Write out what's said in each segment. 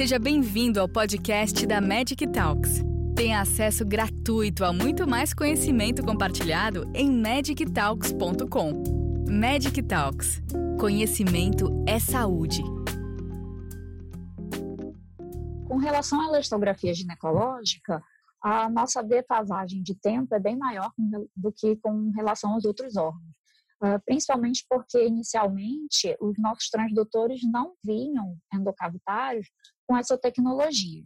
Seja bem-vindo ao podcast da Magic Talks. Tenha acesso gratuito a muito mais conhecimento compartilhado em magictalks.com. Magic Talks. Conhecimento é saúde. Com relação à elastografia ginecológica, a nossa defasagem de tempo é bem maior do que com relação aos outros órgãos. Uh, principalmente porque, inicialmente, os nossos transdutores não vinham endocavitários com essa tecnologia.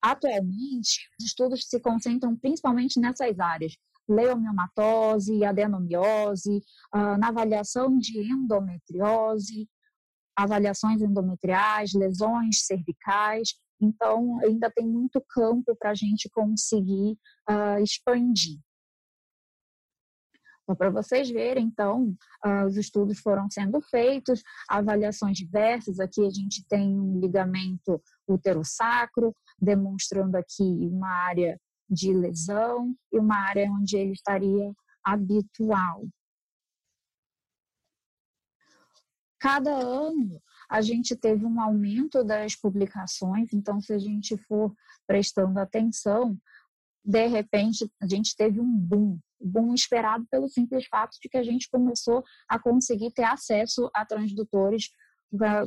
Atualmente, os estudos se concentram principalmente nessas áreas, leomiomatose, adenomiose, uh, na avaliação de endometriose, avaliações endometriais, lesões cervicais. Então, ainda tem muito campo para a gente conseguir uh, expandir. Então, para vocês verem, então, uh, os estudos foram sendo feitos, avaliações diversas. Aqui a gente tem um ligamento útero-sacro, demonstrando aqui uma área de lesão e uma área onde ele estaria habitual. Cada ano a gente teve um aumento das publicações, então se a gente for prestando atenção, de repente a gente teve um boom, boom esperado pelo simples fato de que a gente começou a conseguir ter acesso a transdutores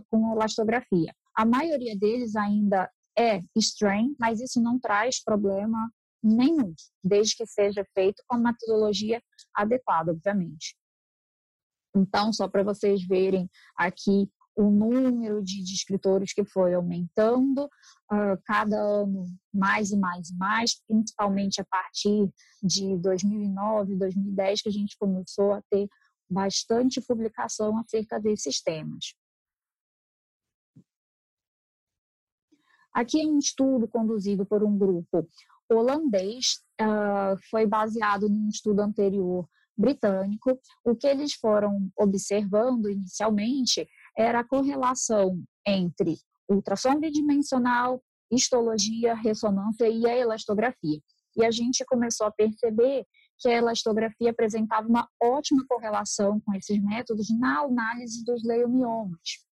com elastografia. A maioria deles ainda é strain, mas isso não traz problema nenhum, desde que seja feito com a metodologia adequada, obviamente. Então, só para vocês verem aqui o número de, de escritores que foi aumentando uh, cada ano mais e mais e mais, principalmente a partir de 2009, 2010, que a gente começou a ter bastante publicação acerca desses temas. Aqui é um estudo conduzido por um grupo holandês, uh, foi baseado num estudo anterior britânico. O que eles foram observando inicialmente era a correlação entre ultrassom bidimensional, histologia, ressonância e a elastografia. E a gente começou a perceber que a elastografia apresentava uma ótima correlação com esses métodos na análise dos leomiomas.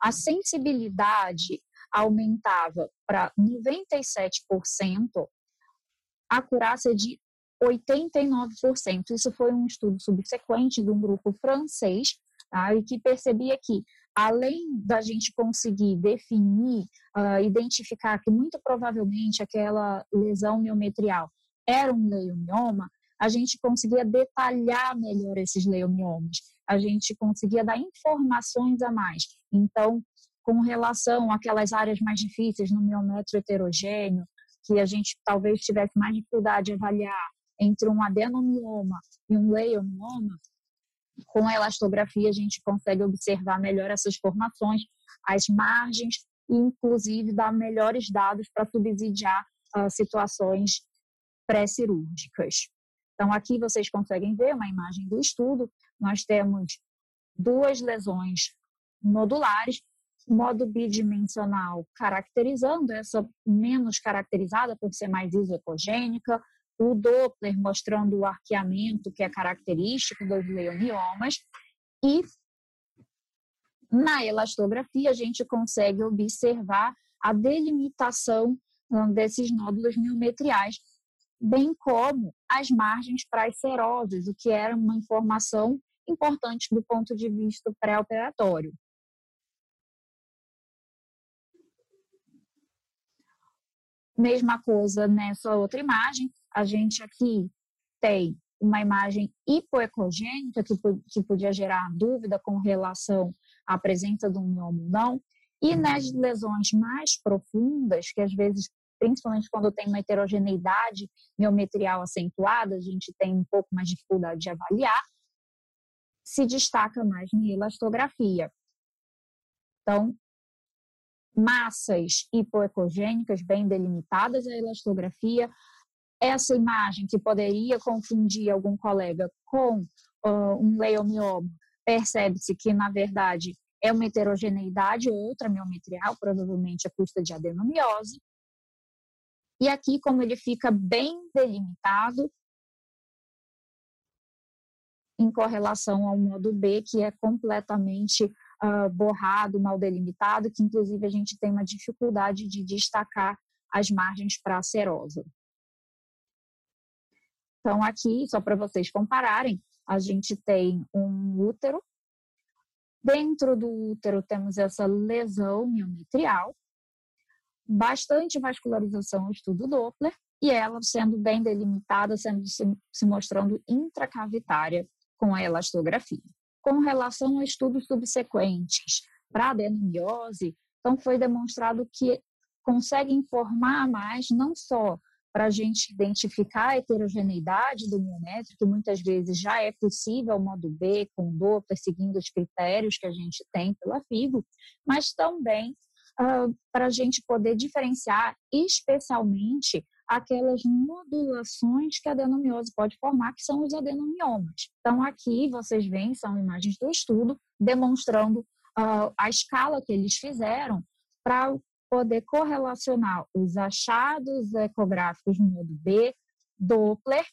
A sensibilidade aumentava para 97%, a acurácia de 89%. Isso foi um estudo subsequente de um grupo francês, tá, e que percebia que, além da gente conseguir definir, uh, identificar que muito provavelmente aquela lesão miometrial era um leiomioma, a gente conseguia detalhar melhor esses leomiomas, a gente conseguia dar informações a mais. Então, com relação àquelas áreas mais difíceis no miometro heterogêneo, que a gente talvez tivesse mais dificuldade de avaliar entre um adenomioma e um leiomioma, com a elastografia a gente consegue observar melhor essas formações, as margens e inclusive dar melhores dados para subsidiar uh, situações pré-cirúrgicas. Então aqui vocês conseguem ver uma imagem do estudo, nós temos duas lesões nodulares, modo bidimensional caracterizando essa menos caracterizada por ser mais isocogênica, o Doppler mostrando o arqueamento que é característico dos leoniomas e na elastografia a gente consegue observar a delimitação hum, desses nódulos miometriais, bem como as margens para as seroses, o que era uma informação importante do ponto de vista pré-operatório. Mesma coisa nessa outra imagem, a gente aqui tem uma imagem hipoecogênica que, que podia gerar dúvida com relação à presença do mioma ou não. E nas lesões mais profundas, que às vezes, principalmente quando tem uma heterogeneidade miometrial acentuada, a gente tem um pouco mais de dificuldade de avaliar, se destaca mais na elastografia. Então, massas hipoecogênicas bem delimitadas, a elastografia essa imagem que poderia confundir algum colega com uh, um leiomioma, percebe-se que, na verdade, é uma heterogeneidade outra miometrial, provavelmente a custa de adenomiose. E aqui, como ele fica bem delimitado, em correlação ao modo B, que é completamente uh, borrado, mal delimitado, que inclusive a gente tem uma dificuldade de destacar as margens para a serosa. Então, aqui, só para vocês compararem, a gente tem um útero. Dentro do útero temos essa lesão miometrial, bastante vascularização estudo Doppler, e ela sendo bem delimitada, sendo se, se mostrando intracavitária com a elastografia. Com relação a estudos subsequentes para adenomiose, então foi demonstrado que consegue informar mais não só para a gente identificar a heterogeneidade do miométrico, que muitas vezes já é possível modo B, com Doppler, seguindo os critérios que a gente tem pela FIGO, mas também uh, para a gente poder diferenciar especialmente aquelas modulações que a adenomiose pode formar, que são os adenomiomas. Então, aqui vocês veem, são imagens do estudo, demonstrando uh, a escala que eles fizeram para poder correlacionar os achados ecográficos no modo B, Doppler,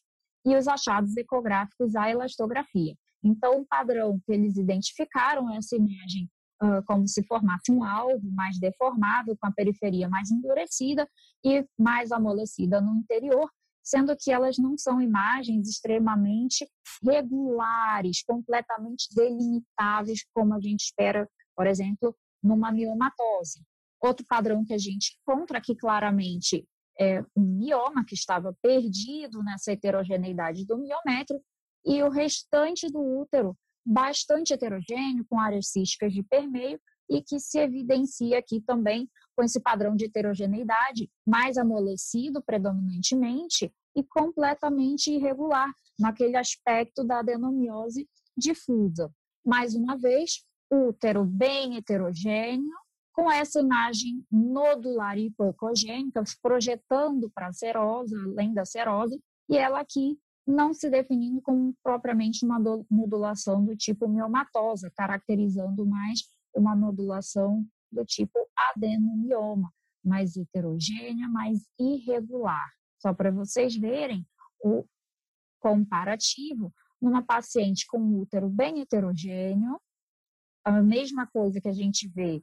e os achados ecográficos à elastografia. Então, o padrão que eles identificaram essa imagem uh, como se formasse um alvo mais deformado, com a periferia mais endurecida e mais amolecida no interior, sendo que elas não são imagens extremamente regulares, completamente delimitáveis, como a gente espera, por exemplo, numa miomatose. Outro padrão que a gente encontra aqui claramente é um mioma que estava perdido nessa heterogeneidade do miométrio e o restante do útero bastante heterogêneo, com áreas císticas de permeio e que se evidencia aqui também com esse padrão de heterogeneidade mais amolecido predominantemente e completamente irregular naquele aspecto da adenomiose difusa. Mais uma vez, útero bem heterogêneo, com essa imagem nodular hipocogênica, projetando para a serosa, além da serosa, e ela aqui não se definindo como propriamente uma modulação do tipo miomatosa, caracterizando mais uma modulação do tipo adenomioma, mais heterogênea, mais irregular. Só para vocês verem o comparativo, numa paciente com útero bem heterogêneo, a mesma coisa que a gente vê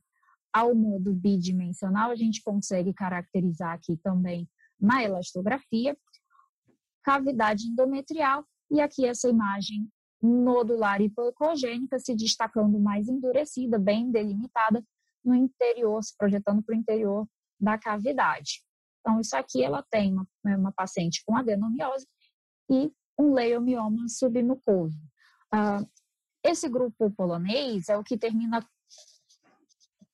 ao modo bidimensional, a gente consegue caracterizar aqui também na elastografia, cavidade endometrial e aqui essa imagem nodular hipocogênica se destacando mais endurecida, bem delimitada no interior, se projetando para o interior da cavidade. Então, isso aqui ela tem uma, uma paciente com adenomiose e um leiomioma submucoso. Uh, esse grupo polonês é o que termina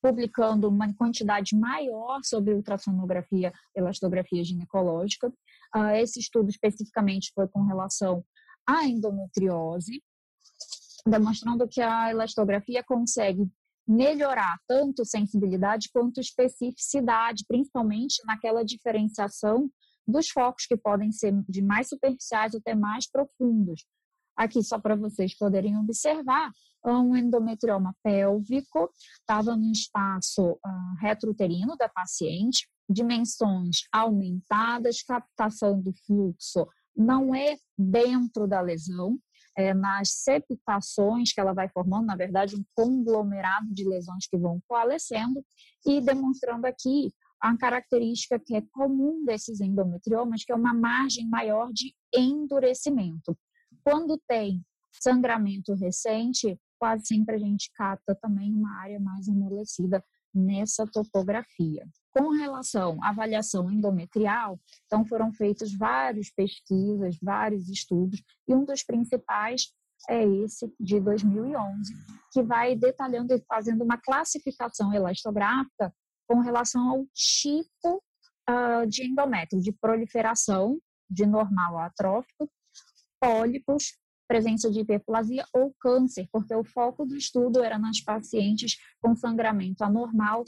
publicando uma quantidade maior sobre ultrassonografia, elastografia ginecológica. Uh, esse estudo especificamente foi com relação à endometriose, demonstrando que a elastografia consegue melhorar tanto sensibilidade quanto especificidade, principalmente naquela diferenciação dos focos que podem ser de mais superficiais até mais profundos. Aqui, só para vocês poderem observar, um endometrioma pélvico, estava no espaço uh, retrouterino da paciente, dimensões aumentadas, captação do fluxo não é dentro da lesão, é nas septações que ela vai formando, na verdade, um conglomerado de lesões que vão coalescendo e demonstrando aqui a característica que é comum desses endometriomas, que é uma margem maior de endurecimento. Quando tem sangramento recente, quase sempre a gente capta também uma área mais amolecida nessa topografia. Com relação à avaliação endometrial, então foram feitas várias pesquisas, vários estudos, e um dos principais é esse de 2011, que vai detalhando e fazendo uma classificação elastográfica com relação ao tipo uh, de endométrio, de proliferação, de normal a atrófico, pólipos, presença de hiperplasia ou câncer, porque o foco do estudo era nas pacientes com sangramento anormal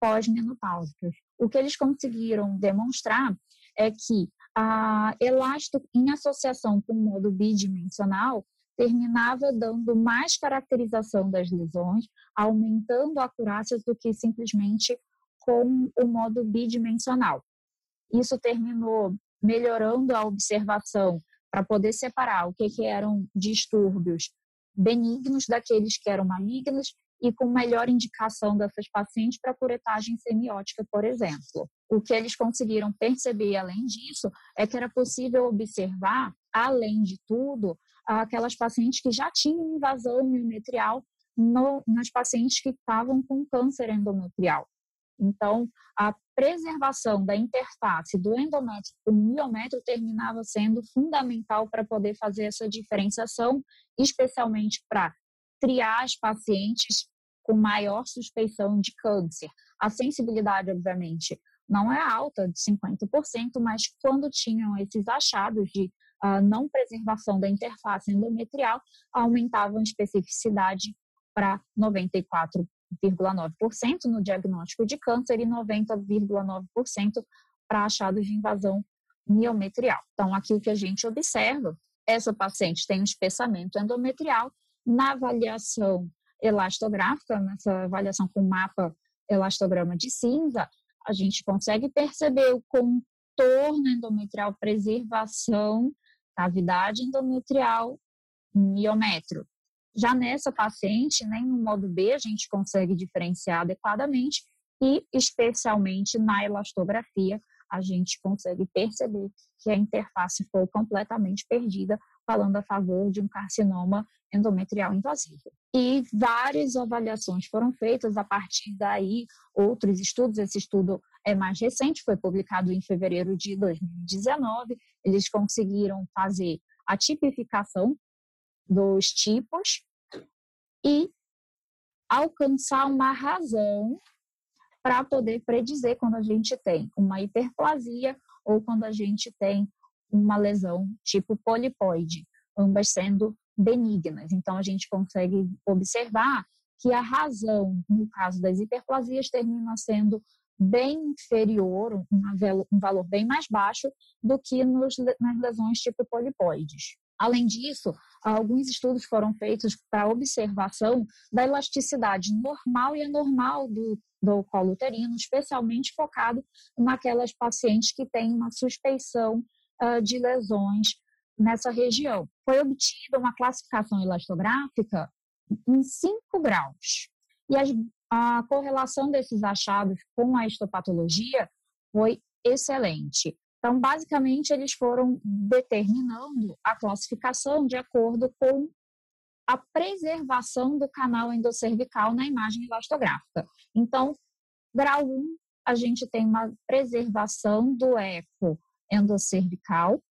pós-menopáusicas. O que eles conseguiram demonstrar é que a elástico, em associação com o modo bidimensional, terminava dando mais caracterização das lesões, aumentando a acurácia do que simplesmente com o modo bidimensional. Isso terminou melhorando a observação para poder separar o que, que eram distúrbios benignos daqueles que eram malignos e com melhor indicação dessas pacientes para curetagem semiótica, por exemplo. O que eles conseguiram perceber, além disso, é que era possível observar, além de tudo, aquelas pacientes que já tinham invasão miometrial no, nas pacientes que estavam com câncer endometrial. Então, a preservação da interface do endométrio com o miométrio terminava sendo fundamental para poder fazer essa diferenciação, especialmente para triar as pacientes com maior suspeição de câncer. A sensibilidade, obviamente, não é alta, de 50%, mas quando tinham esses achados de uh, não preservação da interface endometrial, aumentavam a especificidade para 94 90,9% no diagnóstico de câncer e 90,9% para achados de invasão miometrial. Então, aqui o que a gente observa, essa paciente tem um espessamento endometrial na avaliação elastográfica, nessa avaliação com mapa elastograma de cinza, a gente consegue perceber o contorno endometrial, preservação, cavidade endometrial, miométrio. Já nessa paciente, nem no modo B a gente consegue diferenciar adequadamente e, especialmente na elastografia, a gente consegue perceber que a interface foi completamente perdida, falando a favor de um carcinoma endometrial invasivo. E várias avaliações foram feitas a partir daí, outros estudos, esse estudo é mais recente, foi publicado em fevereiro de 2019, eles conseguiram fazer a tipificação dos tipos e alcançar uma razão para poder predizer quando a gente tem uma hiperplasia ou quando a gente tem uma lesão tipo polipoide, ambas sendo benignas. Então a gente consegue observar que a razão, no caso das hiperplasias, termina sendo bem inferior, um valor bem mais baixo do que nos, nas lesões tipo polipoides. Além disso, alguns estudos foram feitos para observação da elasticidade normal e anormal do, do colo uterino, especialmente focado naquelas pacientes que têm uma suspeição uh, de lesões nessa região. Foi obtida uma classificação elastográfica em 5 graus. E as, a correlação desses achados com a histopatologia foi excelente. Então, basicamente, eles foram determinando a classificação de acordo com a preservação do canal endocervical na imagem elastográfica. Então, grau 1, a gente tem uma preservação do eco endocervical.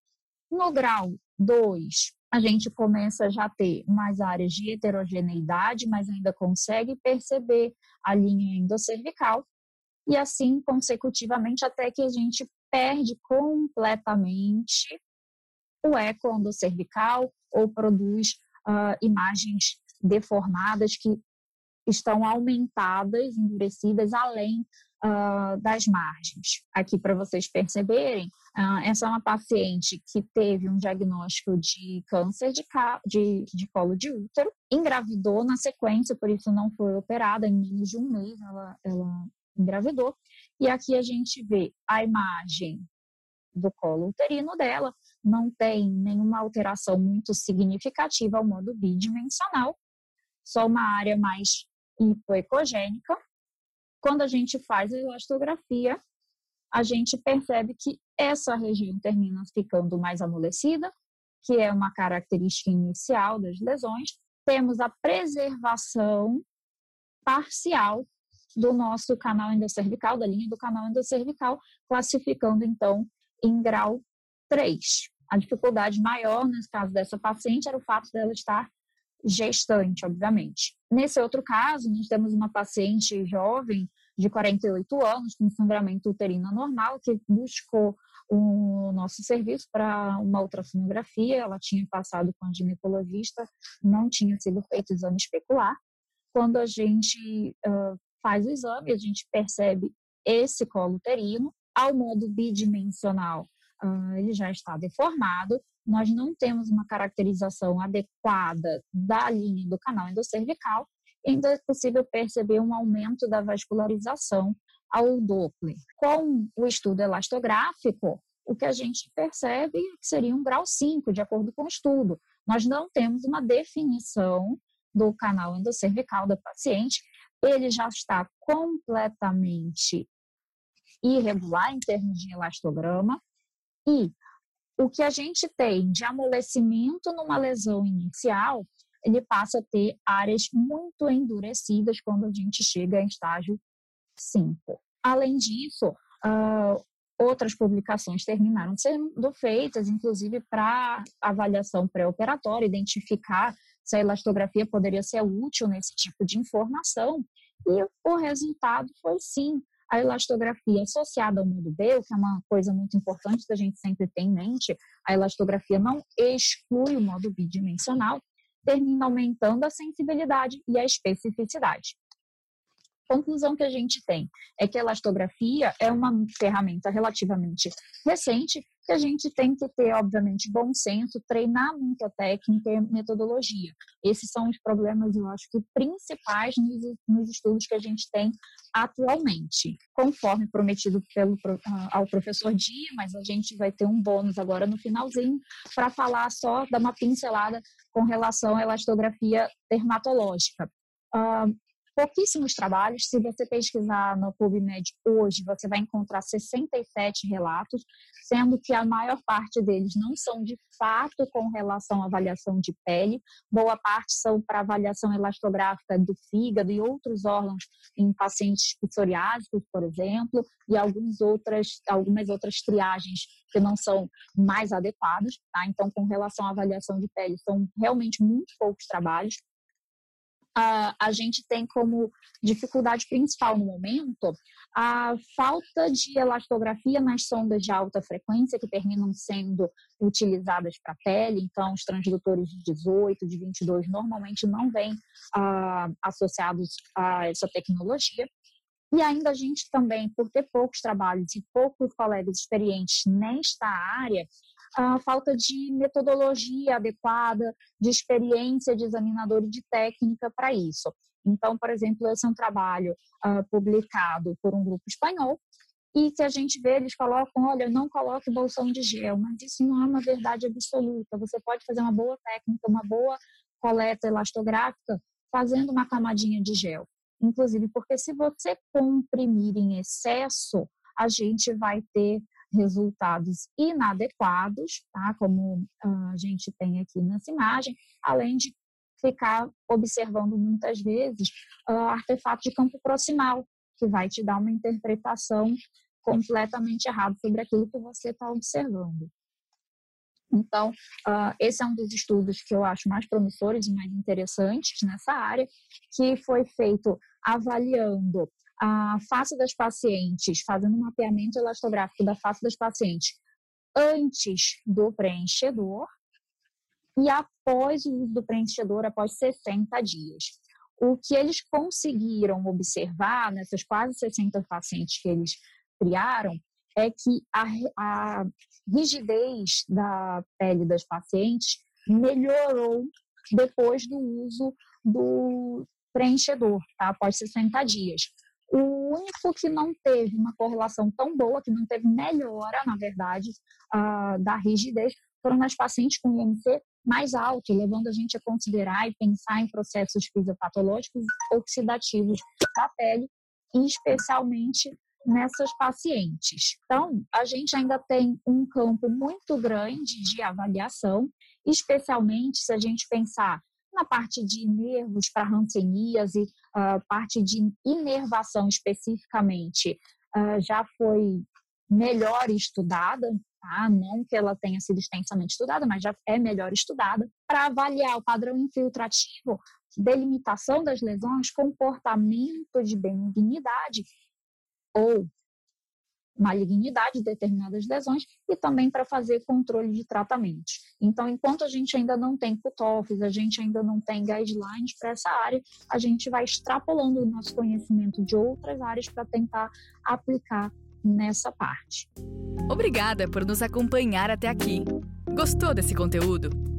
No grau 2, a gente começa já a ter mais áreas de heterogeneidade, mas ainda consegue perceber a linha endocervical. E assim, consecutivamente, até que a gente perde completamente o eco cervical ou produz uh, imagens deformadas que estão aumentadas, endurecidas além uh, das margens. Aqui para vocês perceberem, uh, essa é uma paciente que teve um diagnóstico de câncer de, de, de colo de útero, engravidou na sequência, por isso não foi operada, em menos de um mês ela, ela engravidou. E aqui a gente vê a imagem do colo uterino dela, não tem nenhuma alteração muito significativa ao modo bidimensional, só uma área mais hipoecogênica. Quando a gente faz a elastografia, a gente percebe que essa região termina ficando mais amolecida, que é uma característica inicial das lesões. Temos a preservação parcial do nosso canal endocervical, da linha do canal endocervical, classificando então em grau 3. A dificuldade maior, nesse caso dessa paciente, era o fato dela estar gestante, obviamente. Nesse outro caso, nós temos uma paciente jovem de 48 anos com sangramento uterino normal que buscou o nosso serviço para uma ultrassonografia. Ela tinha passado com a ginecologista, não tinha sido feito exame especular. Quando a gente uh, faz o exame, a gente percebe esse colo uterino, ao modo bidimensional, uh, ele já está deformado, nós não temos uma caracterização adequada da linha do canal endocervical, ainda é possível perceber um aumento da vascularização ao Doppler. Com o estudo elastográfico, o que a gente percebe é que seria um grau 5, de acordo com o estudo. Nós não temos uma definição do canal endocervical da paciente, ele já está completamente irregular em termos de elastograma e o que a gente tem de amolecimento numa lesão inicial, ele passa a ter áreas muito endurecidas quando a gente chega em estágio 5. Além disso, uh, outras publicações terminaram sendo feitas, inclusive para avaliação pré-operatória, identificar se a elastografia poderia ser útil nesse tipo de informação, e o resultado foi sim a elastografia associada ao modo B, o que é uma coisa muito importante da gente sempre ter em mente, a elastografia não exclui o modo bidimensional, termina aumentando a sensibilidade e a especificidade conclusão que a gente tem é que a elastografia é uma ferramenta relativamente recente que a gente tem que ter, obviamente, bom senso, treinar muito a técnica e metodologia. Esses são os problemas, eu acho que principais nos, nos estudos que a gente tem atualmente. Conforme prometido pelo, ao professor Dia, mas a gente vai ter um bônus agora no finalzinho para falar só, dar uma pincelada com relação à elastografia dermatológica. Uh, pouquíssimos trabalhos. Se você pesquisar no PubMed hoje, você vai encontrar 67 relatos, sendo que a maior parte deles não são de fato com relação à avaliação de pele, boa parte são para avaliação elastográfica do fígado e outros órgãos em pacientes psoriásicos, por exemplo, e algumas outras, algumas outras triagens que não são mais adequadas. Tá? Então, com relação à avaliação de pele, são realmente muito poucos trabalhos a, a gente tem como dificuldade principal no momento a falta de elastografia nas sondas de alta frequência que terminam sendo utilizadas para pele. Então, os transdutores de 18, de 22 normalmente não vêm ah, associados a essa tecnologia. E ainda a gente também, por ter poucos trabalhos e poucos colegas experientes nesta área, a falta de metodologia adequada, de experiência de examinador e de técnica para isso. Então, por exemplo, esse é um trabalho uh, publicado por um grupo espanhol e que a gente vê, eles colocam, olha, não coloque bolsão de gel, mas isso não é uma verdade absoluta. Você pode fazer uma boa técnica, uma boa coleta elastográfica fazendo uma camadinha de gel. Inclusive, porque se você comprimir em excesso, a gente vai ter resultados inadequados, tá? como ah, a gente tem aqui nessa imagem, além de ficar observando muitas vezes uh, artefato de campo proximal, que vai te dar uma interpretação completamente errada sobre aquilo que você está observando. Então, uh, esse é um dos estudos que eu acho mais promissores e mais interessantes nessa área, que foi feito avaliando a face das pacientes, fazendo um mapeamento elastográfico da face das pacientes antes do preenchedor e após o uso do preenchedor, após 60 dias. O que eles conseguiram observar nessas quase 60 pacientes que eles criaram é que a, a rigidez da pele das pacientes melhorou depois do uso do preenchedor, tá? após 60 dias. O único que não teve uma correlação tão boa, que não teve melhora, na verdade, uh, da rigidez, foram nas pacientes com IMC mais alto, levando a gente a considerar e pensar em processos fisiopatológicos oxidativos da pele, especialmente nessas pacientes. Então, a gente ainda tem um campo muito grande de avaliação, especialmente se a gente pensar na parte de nervos para hanseníase, a parte de inervação especificamente, uh, já foi melhor estudada, tá? não que ela tenha sido extensamente estudada, mas já é melhor estudada, para avaliar o padrão infiltrativo, delimitação das lesões, comportamento de benignidade ou malignidade de determinadas lesões e também para fazer controle de tratamentos. Então, enquanto a gente ainda não tem cutoffs, a gente ainda não tem guidelines para essa área, a gente vai extrapolando o nosso conhecimento de outras áreas para tentar aplicar nessa parte. Obrigada por nos acompanhar até aqui. Gostou desse conteúdo?